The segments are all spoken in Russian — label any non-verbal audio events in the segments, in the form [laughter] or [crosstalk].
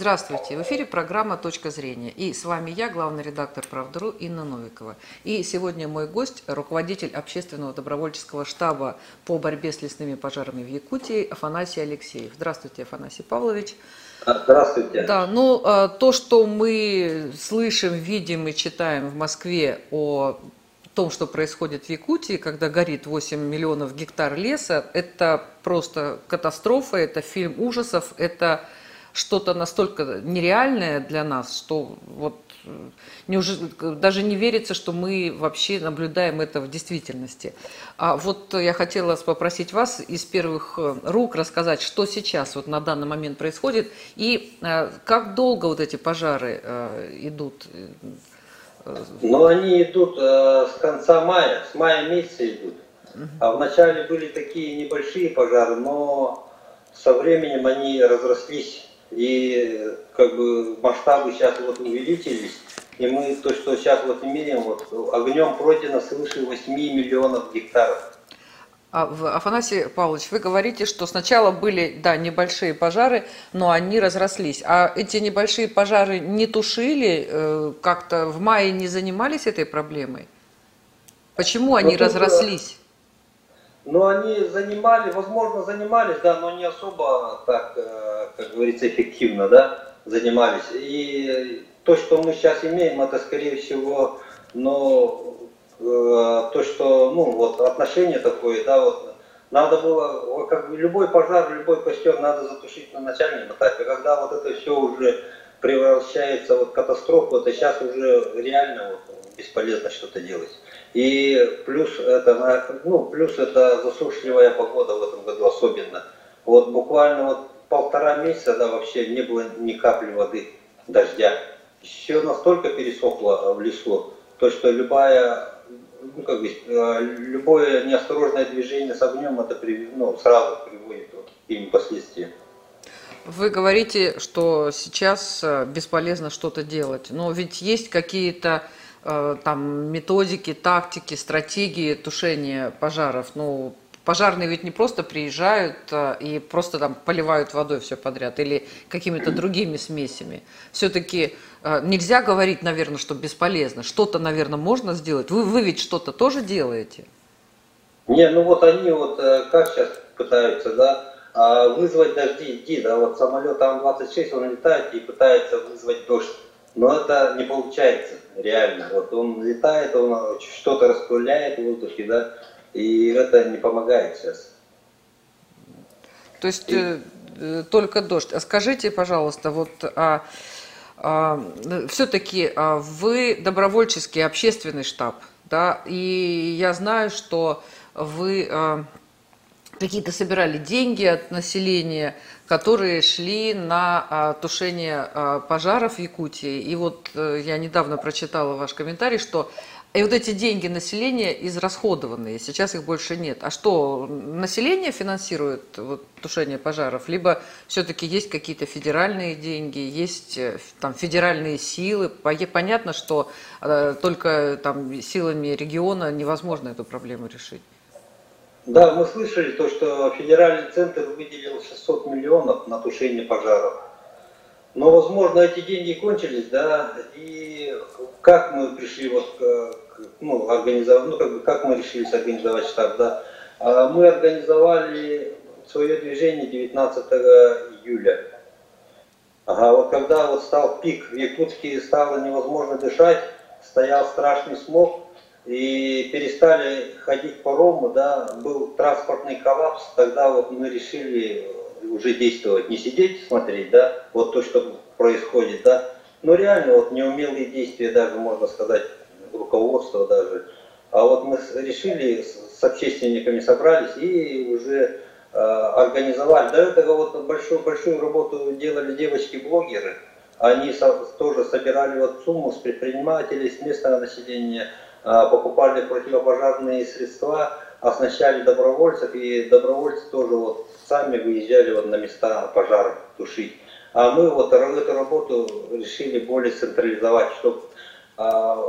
Здравствуйте, в эфире программа «Точка зрения». И с вами я, главный редактор «Правда.ру» Инна Новикова. И сегодня мой гость, руководитель общественного добровольческого штаба по борьбе с лесными пожарами в Якутии Афанасий Алексеев. Здравствуйте, Афанасий Павлович. Здравствуйте. Да, ну а, то, что мы слышим, видим и читаем в Москве о том, что происходит в Якутии, когда горит 8 миллионов гектар леса, это просто катастрофа, это фильм ужасов, это что-то настолько нереальное для нас, что вот э, неужели, даже не верится, что мы вообще наблюдаем это в действительности. А вот я хотела попросить вас из первых э, рук рассказать, что сейчас вот на данный момент происходит и э, как долго вот эти пожары идут. Ну, они идут с конца мая, с мая месяца идут. А вначале были такие небольшие пожары, но со временем они разрослись и как бы масштабы сейчас вот увеличились, и мы то, что сейчас вот имеем, вот огнем пройдено свыше 8 миллионов гектаров. А, Афанасий Павлович, вы говорите, что сначала были, да, небольшие пожары, но они разрослись. А эти небольшие пожары не тушили, э, как-то в мае не занимались этой проблемой? Почему они ну, разрослись? Ну, они занимали, возможно, занимались, да, но не особо так, э, как говорится, эффективно, да, занимались. И то, что мы сейчас имеем, это, скорее всего, но э, то, что, ну, вот отношение такое, да, вот, надо было, как бы любой пожар, любой костер надо затушить на начальном этапе. Когда вот это все уже превращается вот в катастрофу, это сейчас уже реально вот, бесполезно что-то делать. И плюс это, ну, плюс это засушливая погода в этом году особенно. Вот буквально вот полтора месяца, да, вообще не было ни капли воды, дождя. Все настолько пересохло в лесу, то что любая, ну, как бы, э, любое неосторожное движение с огнем это ну, сразу приводит к таким последствиям. Вы говорите, что сейчас э, бесполезно что-то делать, но ведь есть какие-то Э, там методики, тактики, стратегии тушения пожаров. Ну, пожарные ведь не просто приезжают э, и просто там поливают водой все подряд или какими-то другими смесями. Все-таки э, нельзя говорить, наверное, что бесполезно. Что-то, наверное, можно сделать. Вы, вы ведь что-то тоже делаете? Не, ну вот они вот как сейчас пытаются, да, а, вызвать дожди, да, вот самолет Ан-26, он летает и пытается вызвать дождь. Но это не получается реально. Вот он летает, он что-то распыляет в воздухе, да, и это не помогает сейчас. То есть и... Э, э, только дождь. А скажите, пожалуйста, вот а, а, все-таки а, вы добровольческий общественный штаб, да, и я знаю, что вы а, какие-то собирали деньги от населения, которые шли на а, тушение а, пожаров в Якутии. И вот э, я недавно прочитала ваш комментарий, что и вот эти деньги населения израсходованные, сейчас их больше нет. А что, население финансирует вот, тушение пожаров? Либо все-таки есть какие-то федеральные деньги, есть э, там федеральные силы? Понятно, что э, только там силами региона невозможно эту проблему решить. Да, мы слышали то, что федеральный центр выделил 600 миллионов на тушение пожаров. Но, возможно, эти деньги кончились, да, и как мы пришли вот к, ну, организовать, ну, как бы, как мы решили организовать штаб, да, а мы организовали свое движение 19 июля. Ага, вот когда вот стал пик в Якутске, стало невозможно дышать, стоял страшный смог, и перестали ходить паромы, да, был транспортный коллапс, тогда вот мы решили уже действовать, не сидеть, смотреть, да, вот то, что происходит, да, но реально вот неумелые действия даже, можно сказать, руководства даже, а вот мы решили, с общественниками собрались и уже э, организовали. До этого вот большую, большую работу делали девочки-блогеры, они со, тоже собирали вот сумму с предпринимателей, с местного населения, покупали противопожарные средства, оснащали добровольцев, и добровольцы тоже вот сами выезжали вот на места пожаров тушить. А мы вот эту работу решили более централизовать, чтобы а,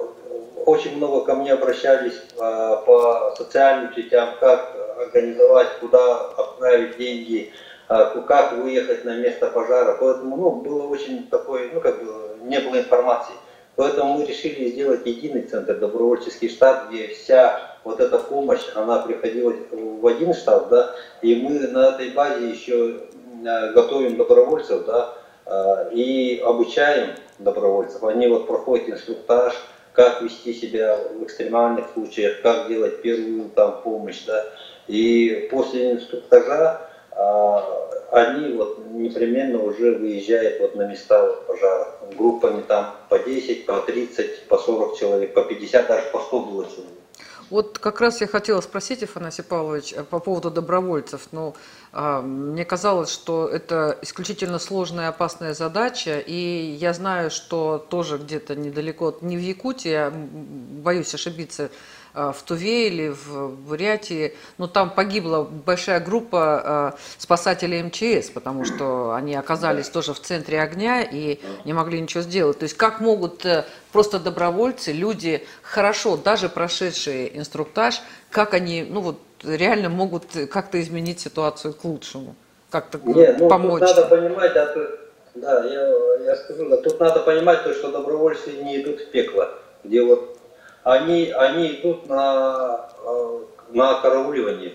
очень много ко мне обращались а, по социальным сетям, как организовать, куда отправить деньги, как выехать на место пожара. Поэтому ну, было очень такое, ну как бы не было информации. Поэтому мы решили сделать единый центр, добровольческий штаб, где вся вот эта помощь, она приходила в один штаб, да, и мы на этой базе еще э, готовим добровольцев, да, э, и обучаем добровольцев. Они вот проходят инструктаж, как вести себя в экстремальных случаях, как делать первую там помощь, да, и после инструктажа а, они вот непременно уже выезжают вот на места вот пожара. Группами там по 10, по 30, по 40 человек, по 50, даже по 100 было человек. Вот как раз я хотела спросить, Афанасий Павлович, э, по поводу добровольцев. Ну, а, мне казалось, что это исключительно сложная и опасная задача, и я знаю, что тоже где-то недалеко, не в Якутии, я боюсь ошибиться, в Туве или в Бурятии, но там погибла большая группа э, спасателей МЧС, потому что они оказались тоже в центре огня и не могли ничего сделать. То есть как могут э, просто добровольцы, люди хорошо, даже прошедшие инструктаж, как они, ну вот реально могут как-то изменить ситуацию к лучшему, как-то Нет, ну, помочь. Тут надо понимать, да, да я, я скажу, да, тут надо понимать то, что добровольцы не идут в пекло, где вот они, они идут на, э, на карауливание.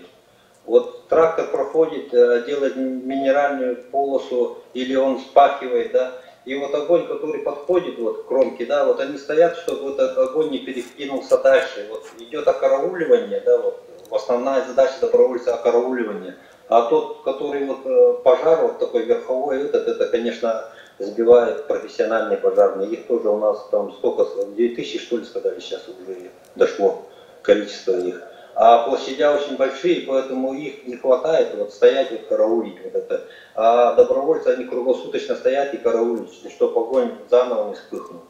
Вот трактор проходит, э, делает минеральную полосу, или он спахивает, да, и вот огонь, который подходит вот к кромке, да, вот они стоят, чтобы этот огонь не перекинулся дальше. Вот идет окарауливание, да, вот основная задача добровольца окарауливание. А тот, который вот э, пожар вот такой верховой, этот, это, конечно, сбивают профессиональные пожарные. Их тоже у нас там сколько, 2000 что ли сказали, сейчас уже дошло количество их. А площадя очень большие, поэтому их не хватает вот стоять и караулить вот это. А добровольцы, они круглосуточно стоят и караулят, чтобы огонь заново не вспыхнул.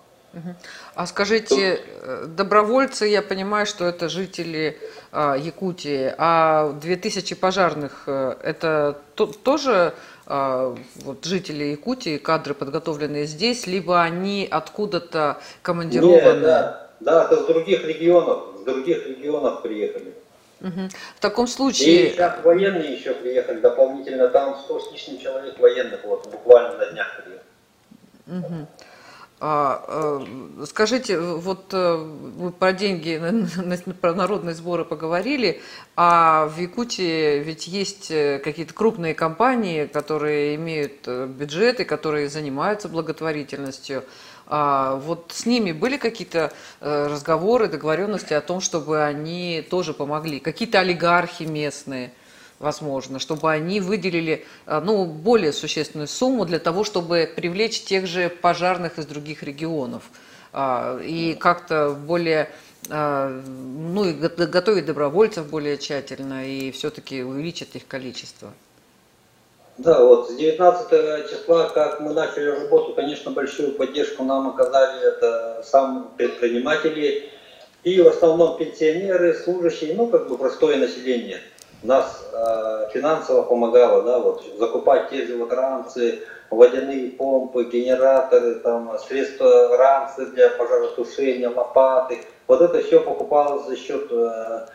А скажите, э, добровольцы, я понимаю, что это жители а, Якутии, а 2000 пожарных, э, это то, тоже вот, жители Якутии, кадры, подготовленные здесь, либо они откуда-то командированы? Нет, да, да, это с других регионов, с других регионов приехали. Угу. В таком случае... И сейчас военные еще приехали дополнительно, там 100 с лишним человек военных, вот буквально на днях приехали. Угу. А, э, скажите, вот э, вы про деньги, [laughs] про народные сборы поговорили, а в Якутии ведь есть э, какие-то крупные компании, которые имеют бюджеты, которые занимаются благотворительностью. А вот с ними были какие-то разговоры, договоренности о том, чтобы они тоже помогли? Какие-то олигархи местные – возможно, чтобы они выделили э, ну, более существенную сумму для того, чтобы привлечь тех же пожарных из других регионов. А, и как-то более а, ну и готовить добровольцев более тщательно и все-таки увеличить их количество. Да, вот с 19 числа, как мы начали работу, конечно, большую поддержку нам оказали это сам предприниматели. И в основном пенсионеры, служащие, ну как бы простое население – нас э, финансово помогало, да, вот, закупать те же вот ранцы, водяные помпы, генераторы, там, средства ранцы для пожаротушения, лопаты. Вот это все покупалось за счет, э,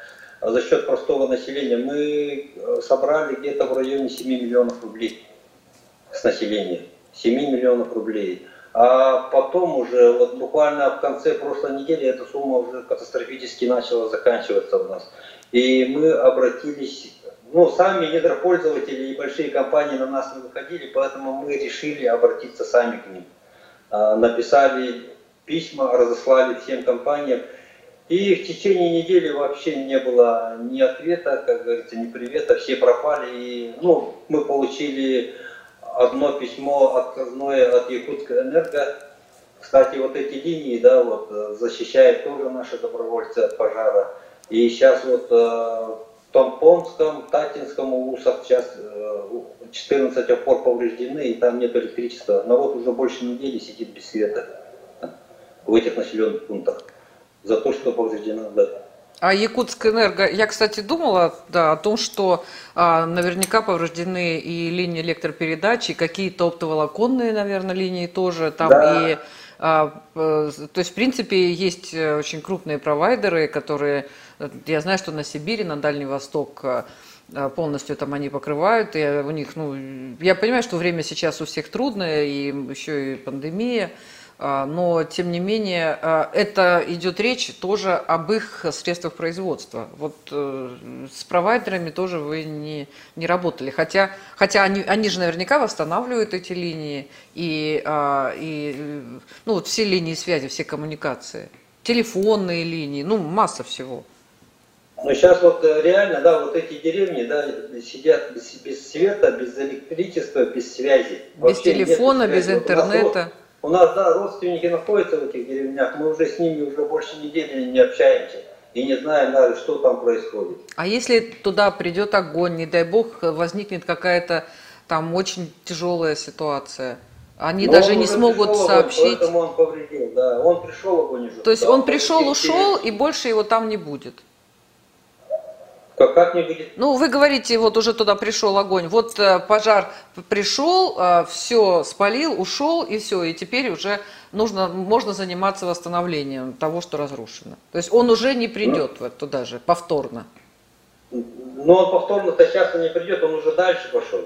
за счет простого населения. Мы э, собрали где-то в районе 7 миллионов рублей с населения. 7 миллионов рублей. А потом уже, вот буквально в конце прошлой недели, эта сумма уже катастрофически начала заканчиваться у нас. И мы обратились, ну, сами недропользователи и большие компании на нас не выходили, поэтому мы решили обратиться сами к ним. А, написали письма, разослали всем компаниям. И в течение недели вообще не было ни ответа, как говорится, ни привета, все пропали. И, ну, мы получили одно письмо отказное от Якутской энерго. Кстати, вот эти линии, да, вот, защищают тоже наши добровольцы от пожара. И сейчас вот э, в Томпонском, Татинском УСах сейчас 14 э, опор повреждены, и там нет электричества. Народ уже больше недели сидит без света в этих населенных пунктах за то, что повреждено. Да. А Якутская энерго, я, кстати, думала да, о том, что а, наверняка повреждены и линии электропередачи, какие-то оптоволоконные, наверное, линии тоже там да. и то есть, в принципе, есть очень крупные провайдеры, которые, я знаю, что на Сибири, на Дальний Восток полностью там они покрывают, и у них, ну, я понимаю, что время сейчас у всех трудное, и еще и пандемия, а, но тем не менее а, это идет речь тоже об их средствах производства. Вот э, с провайдерами тоже вы не, не работали, хотя, хотя они, они же наверняка восстанавливают эти линии и, а, и ну, вот все линии связи, все коммуникации, телефонные линии, ну масса всего. Ну сейчас вот э, реально, да, вот эти деревни, да, сидят без, без света, без электричества, без связи. Без Вообще телефона, без интернета. У нас, да, родственники находятся в этих деревнях, мы уже с ними уже больше недели не общаемся и не знаем даже, что там происходит. А если туда придет огонь, не дай бог, возникнет какая-то там очень тяжелая ситуация? Они Но даже не смогут сообщить. Поэтому он повредил, да. Он пришел, огонь уже. То есть он пришел, ушел, и больше его там не будет? Как, как не будет? Ну, вы говорите, вот уже туда пришел огонь. Вот э, пожар пришел, э, все спалил, ушел, и все. И теперь уже нужно, можно заниматься восстановлением того, что разрушено. То есть он уже не придет ну, туда же, повторно. Но он повторно-то часто не придет, он уже дальше пошел.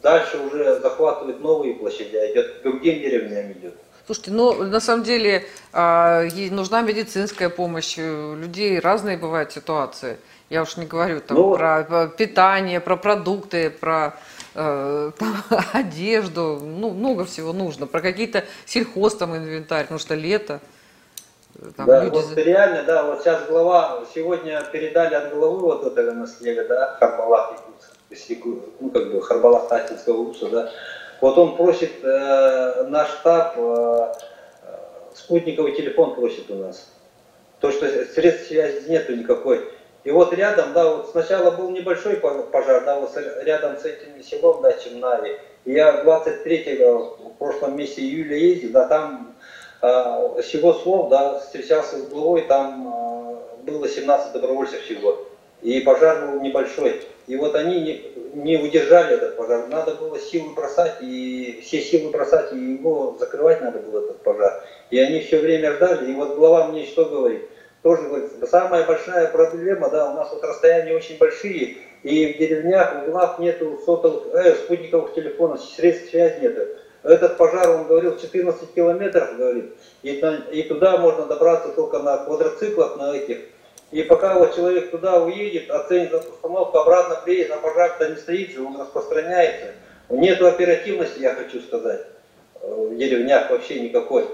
Дальше уже захватывает новые площади, а идет к другим деревням идет. Слушайте, ну на самом деле а, нужна медицинская помощь. У людей разные бывают ситуации. Я уж не говорю там ну, про питание, про продукты, про э, там, [laughs] одежду. Ну, много всего нужно. Про какие-то сельхоз там инвентарь, потому что лето. Там да, люди... вот реально, да, вот сейчас глава, сегодня передали от главы вот этого наследия, да, Харбалах, ну, как бы Харбалах Татинского УСа, да, вот он просит, э, наш штаб, э, спутниковый телефон просит у нас. То, что средств связи нету никакой. И вот рядом, да, вот сначала был небольшой пожар, да, вот рядом с этим селом, да, Чемнави. И я 23-го в прошлом месяце июля ездил, да, там э, всего слов, да, встречался с главой, там э, было 17 добровольцев всего. И пожар был небольшой. И вот они не, не удержали этот пожар. Надо было силы бросать, и все силы бросать, и его закрывать надо было этот пожар. И они все время ждали. И вот глава мне что говорит? тоже говорит, самая большая проблема, да, у нас вот расстояния очень большие, и в деревнях, в углах нету сотовых, э, спутниковых телефонов, средств связи нету. Этот пожар, он говорил, 14 километров, говорит, и, и туда можно добраться только на квадроциклах, на этих. И пока вот человек туда уедет, оценит обстановку, обратно приедет, а пожар-то не стоит же, он распространяется. Нету оперативности, я хочу сказать, в деревнях вообще никакой.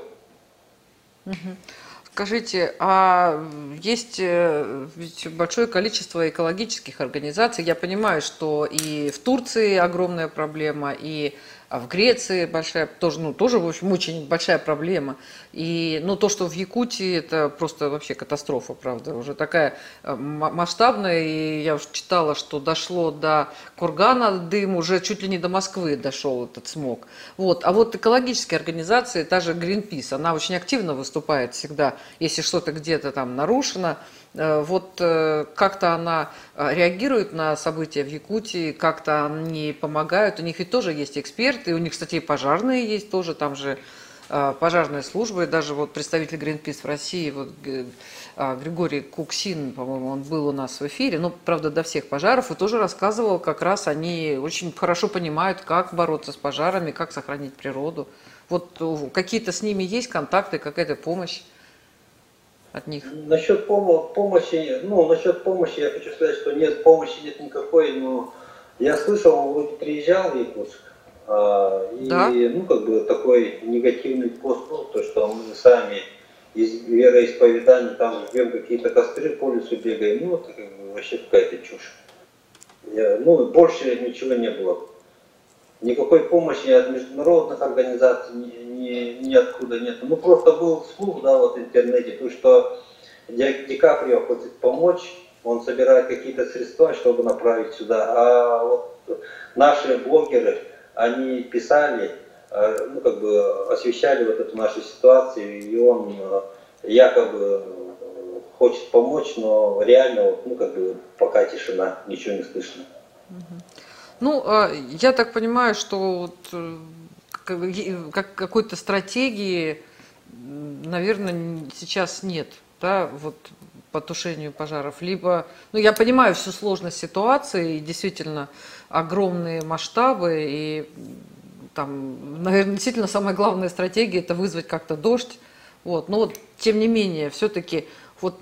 Скажите, а есть э, ведь большое количество экологических организаций. Я понимаю, что и в Турции огромная проблема, и а в Греции большая, тоже, ну, тоже, в общем, очень большая проблема. И, ну, то, что в Якутии, это просто вообще катастрофа, правда, уже такая э, масштабная. И я уже читала, что дошло до Кургана дым, уже чуть ли не до Москвы дошел этот смог. Вот. А вот экологические организации, та же Greenpeace, она очень активно выступает всегда, если что-то где-то там нарушено, вот э, как-то она э, реагирует на события в Якутии, как-то они помогают. У них ведь тоже есть эксперты, у них, кстати, и пожарные есть тоже, там же пожарные службы, даже вот представитель Greenpeace в России, вот Григорий Куксин, по-моему, он был у нас в эфире, ну, правда, до всех пожаров, и тоже рассказывал, как раз они очень хорошо понимают, как бороться с пожарами, как сохранить природу. Вот какие-то с ними есть контакты, какая-то помощь? От них? Насчет пом помощи, ну, насчет помощи я хочу сказать, что нет, помощи нет никакой, но я слышал, вот приезжал в Якутск, а, и, да? ну, как бы такой негативный пост был, то, что мы сами из вероисповедания там жгем какие-то костры по лесу бегаем, ну, это как бы вообще какая-то чушь. Я, ну, больше ничего не было. Никакой помощи от международных организаций, ни, ни, ниоткуда нет. Ну, просто был слух, да, вот в интернете, то, что Ди Каприо хочет помочь, он собирает какие-то средства, чтобы направить сюда. А вот наши блогеры, они писали, э, ну, как бы освещали вот эту нашу ситуацию, и он э, якобы хочет помочь, но реально, ну, как бы пока тишина, ничего не слышно. Ну, я так понимаю, что вот э, как какой-то стратегии, наверное, сейчас нет. Да, вот по тушению пожаров, либо, ну я понимаю всю сложность ситуации, и действительно огромные масштабы, и там, наверное, действительно самая главная стратегия это вызвать как-то дождь, вот, но вот тем не менее, все-таки вот,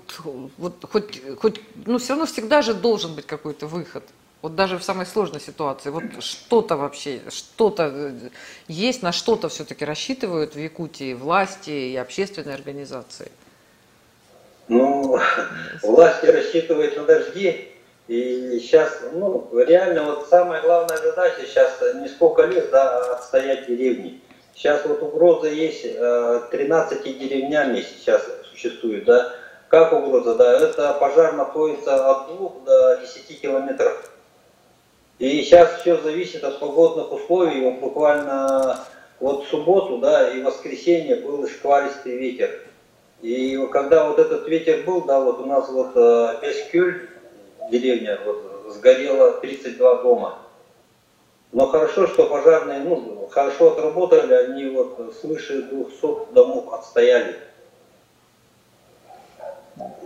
вот хоть, хоть, ну все равно всегда же должен быть какой-то выход. Вот даже в самой сложной ситуации, вот что-то вообще, что-то э, есть, на что-то все-таки рассчитывают в Якутии власти и общественные организации. Ну, власти рассчитывают на дожди, и сейчас, ну, реально вот самая главная задача сейчас не сколько лет, да, а отстоять деревни. Сейчас вот угроза есть, 13 э, деревнями сейчас существует, да. Как угроза, да, это пожар находится от 2 до 10 километров и сейчас все зависит от погодных условий. Вот буквально вот в субботу, да, и воскресенье был шкваристый ветер. И когда вот этот ветер был, да, вот у нас вот Бескюль, э, деревня, вот сгорело 32 дома. Но хорошо, что пожарные, ну, хорошо отработали, они вот свыше 200 домов отстояли.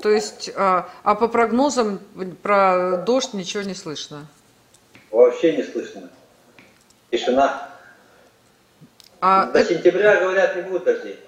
То есть, а, а по прогнозам про дождь ничего не слышно? Вообще не слышно. Тишина. А До это... сентября, говорят, не будет дождей.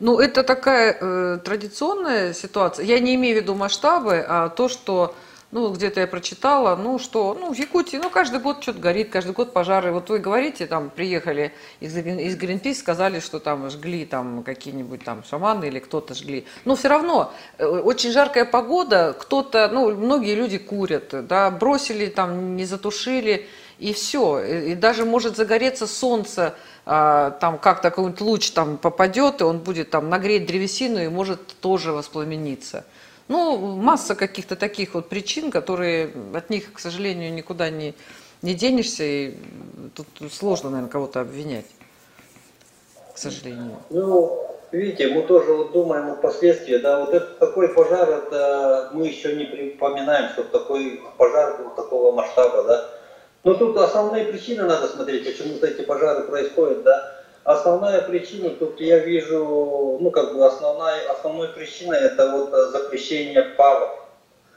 Ну, это такая э, традиционная ситуация. Я не имею в виду масштабы, а то, что ну, где-то я прочитала, ну, что, ну, в Якутии, ну, каждый год что-то горит, каждый год пожары. Вот вы говорите, там, приехали из, из Greenpeace, сказали, что там жгли там какие-нибудь там шаманы или кто-то жгли. Но все равно, э, очень жаркая погода, кто-то, ну, многие люди курят, да, бросили там, не затушили, и все. И даже может загореться солнце, а, там как то какой-нибудь луч там попадет, и он будет там нагреть древесину и может тоже воспламениться. Ну, масса каких-то таких вот причин, которые от них, к сожалению, никуда не, не денешься, и тут сложно, наверное, кого-то обвинять, к сожалению. Ну, видите, мы тоже вот думаем о последствиях, да, вот это такой пожар, это мы еще не припоминаем, что такой пожар был такого масштаба, да. Но тут основные причины надо смотреть, почему-то эти пожары происходят, да. Основная причина, тут я вижу, ну как бы основная, основной причиной это вот запрещение ПАВов.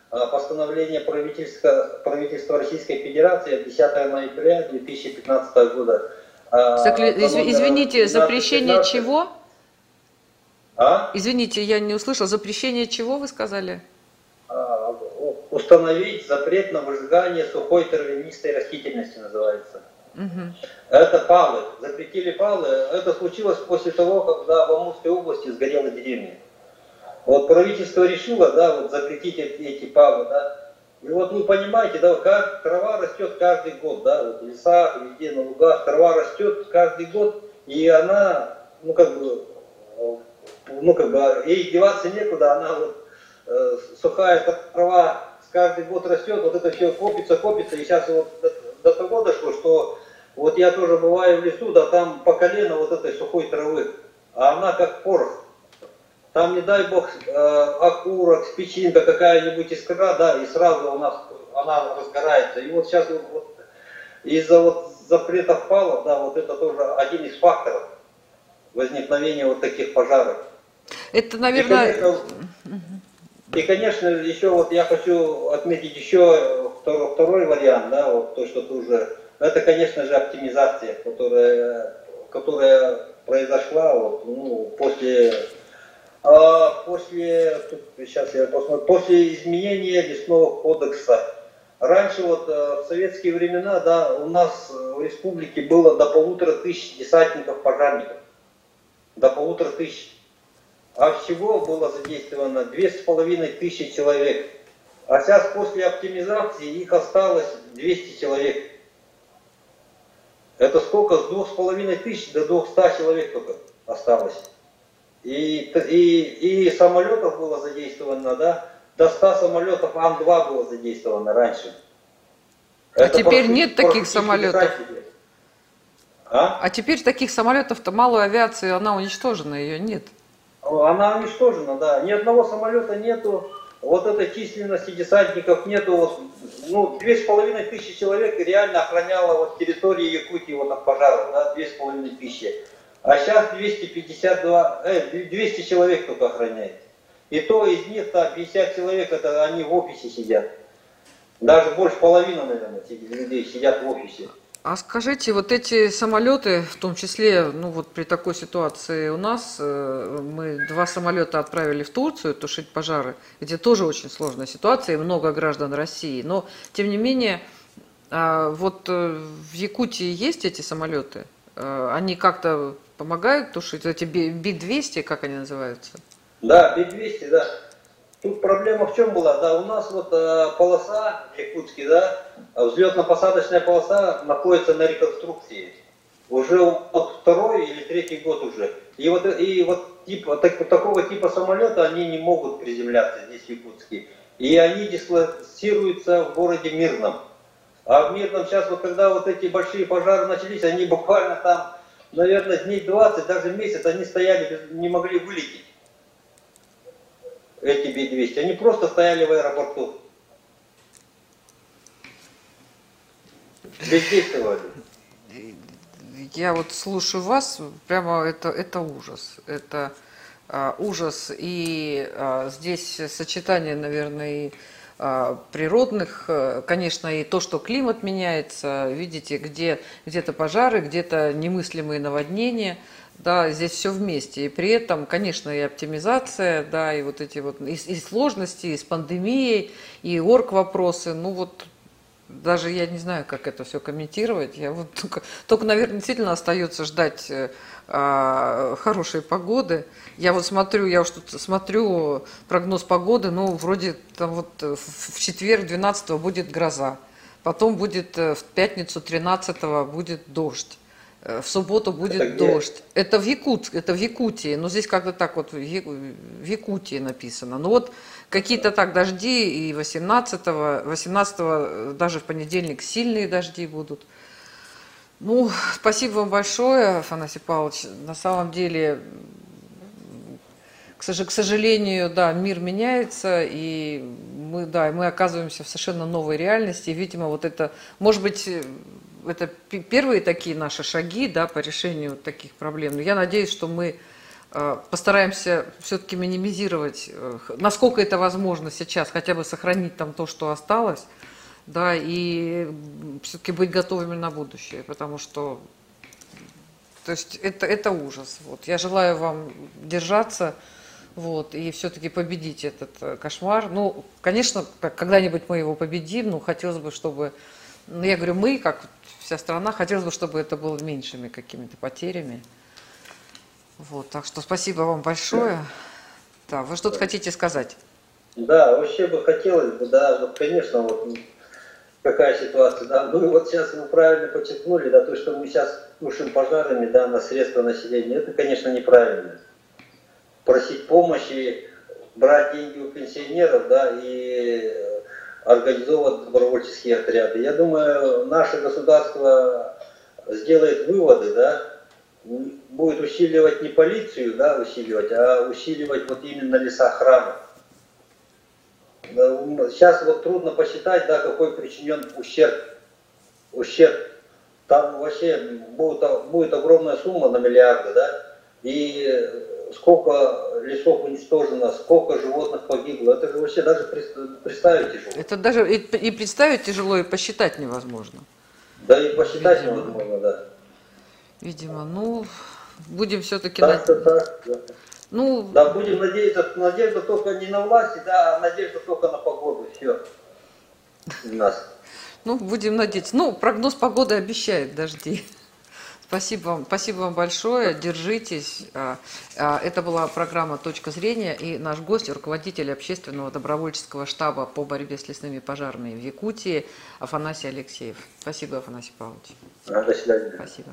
А, постановление правительства, правительства Российской Федерации 10 ноября 2015 года. Закли... Извините, запрещение 15... чего? А? Извините, я не услышал. Запрещение чего вы сказали? Установить запрет на выжигание сухой травянистой растительности называется. Угу. Это палы. Запретили палы. Это случилось после того, когда в Амурской области сгорела деревня. Вот правительство решило, да, вот запретить эти, палы, да. И вот вы понимаете, да, как трава растет каждый год, да, вот в лесах, везде на лугах трава растет каждый год, и она, ну как бы, ну как бы, ей деваться некуда, она вот э, сухая трава каждый год растет, вот это все копится, копится, и сейчас вот до, того дошло, что вот я тоже бываю в лесу, да там по колено вот этой сухой травы, а она как порох. Там, не дай бог, э, окурок, спичинка какая-нибудь искра, да, и сразу у нас она разгорается. И вот сейчас вот, из-за вот запретов палов, да, вот это тоже один из факторов возникновения вот таких пожаров. Это, наверное... И, конечно, и, конечно еще вот я хочу отметить еще второй, второй вариант, да, вот то, что ты уже это, конечно же, оптимизация, которая, которая произошла вот, ну, после, а, после, тут, сейчас я посмотрю, после изменения лесного кодекса. Раньше вот э, в советские времена, да, у нас в республике было до полутора тысяч десантников-пожарников. До полутора тысяч. А всего было задействовано две с половиной тысячи человек. А сейчас после оптимизации их осталось 200 человек. Это сколько? С двух с половиной тысяч до двухста человек только осталось. И, и, и самолетов было задействовано, да, до 100 самолетов Ан-2 было задействовано раньше. А Это теперь нет таких самолетов. А? а теперь таких самолетов-то малой авиации, она уничтожена, ее нет. Она уничтожена, да. Ни одного самолета нету вот этой численности десантников нету, вот, ну, две с половиной тысячи человек реально охраняло вот территории Якутии вот от пожаров, да, две с половиной тысячи. А сейчас 252, э, 200 человек только охраняет. И то из них-то 50 человек, это они в офисе сидят. Даже больше половины, наверное, людей сидят в офисе. А скажите, вот эти самолеты, в том числе, ну вот при такой ситуации у нас, э, мы два самолета отправили в Турцию тушить пожары, где тоже очень сложная ситуация и много граждан России. Но, тем не менее, а, вот э, в Якутии есть эти самолеты? Э, они как-то помогают тушить? Эти Би-200, как они называются? Да, Би-200, да. Тут проблема в чем была? Да, у нас вот э, полоса в Якутске, да, взлетно-посадочная полоса находится на реконструкции. Уже вот второй или третий год уже. И вот, и вот типа, так, такого типа самолета они не могут приземляться здесь в Якутске. И они дислоцируются в городе Мирном. А в Мирном сейчас, вот когда вот эти большие пожары начались, они буквально там, наверное, дней 20, даже месяц, они стояли, не могли вылететь эти Би-200. Они просто стояли в аэропорту. Бездействовали. Я вот слушаю вас, прямо это, это ужас. Это а, ужас. И а, здесь сочетание, наверное, и природных, э, конечно, и то, что климат меняется, видите, где где-то пожары, где-то немыслимые наводнения – да, здесь все вместе. И при этом, конечно, и оптимизация, да, и вот эти вот, и, и сложности, и с пандемией, и орг вопросы, ну вот даже я не знаю, как это все комментировать. Я вот [laughs] только, только наверное, действительно остается ждать э, а, хорошей погоды. Я вот смотрю, я уж тут смотрю прогноз погоды, ну, вроде там вот в четверг 12 будет гроза, потом будет э, в пятницу 13 будет дождь. Э, в субботу будет это дождь. Это в Якут, это в Якутии, но здесь как-то так вот в Якутии написано. Ну вот какие-то так дожди и 18-го, 18 даже в понедельник сильные дожди будут. Ну, спасибо вам большое, Афанасий Павлович. На самом деле, к сожалению, да, мир меняется, и мы, да, мы оказываемся в совершенно новой реальности. Видимо, вот это, может быть, это первые такие наши шаги да, по решению таких проблем. Но я надеюсь, что мы э, постараемся все-таки минимизировать, э, насколько это возможно сейчас, хотя бы сохранить там то, что осталось, да, и все-таки быть готовыми на будущее, потому что то есть это, это ужас. Вот. Я желаю вам держаться вот, и все-таки победить этот э, кошмар. Ну, конечно, когда-нибудь мы его победим, но хотелось бы, чтобы, ну, я говорю, мы, как вся страна. Хотелось бы, чтобы это было меньшими какими-то потерями. Вот, так что спасибо вам большое. Да, вы что-то хотите сказать? Да, вообще бы хотелось бы, да, конечно, вот какая ситуация, да, ну вот сейчас вы правильно подчеркнули, да, то, что мы сейчас тушим пожарами, да, на средства населения, это, конечно, неправильно. Просить помощи, брать деньги у пенсионеров, да, и организовывать добровольческие отряды. Я думаю, наше государство сделает выводы, да, будет усиливать не полицию, да, усиливать, а усиливать вот именно лесоохрану. Сейчас вот трудно посчитать, да, какой причинен ущерб. Ущерб. Там вообще будет, будет огромная сумма на миллиарды, да, и сколько лесов уничтожено, сколько животных погибло, это же вообще даже представить тяжело. Это даже и, и представить тяжело, и посчитать невозможно. Да, и посчитать Видимо. невозможно, да. Видимо, ну, будем все-таки... Так, над... так, да. Ну, да, будем надеяться, надежда только не на власти, да, а надежда только на погоду, все. У нас. Ну, будем надеяться. Ну, прогноз погоды обещает дожди. Спасибо вам, спасибо вам большое, держитесь. А, а, это была программа «Точка зрения» и наш гость, руководитель общественного добровольческого штаба по борьбе с лесными пожарами в Якутии Афанасий Алексеев. Спасибо, Афанасий Павлович. До свидания. Спасибо.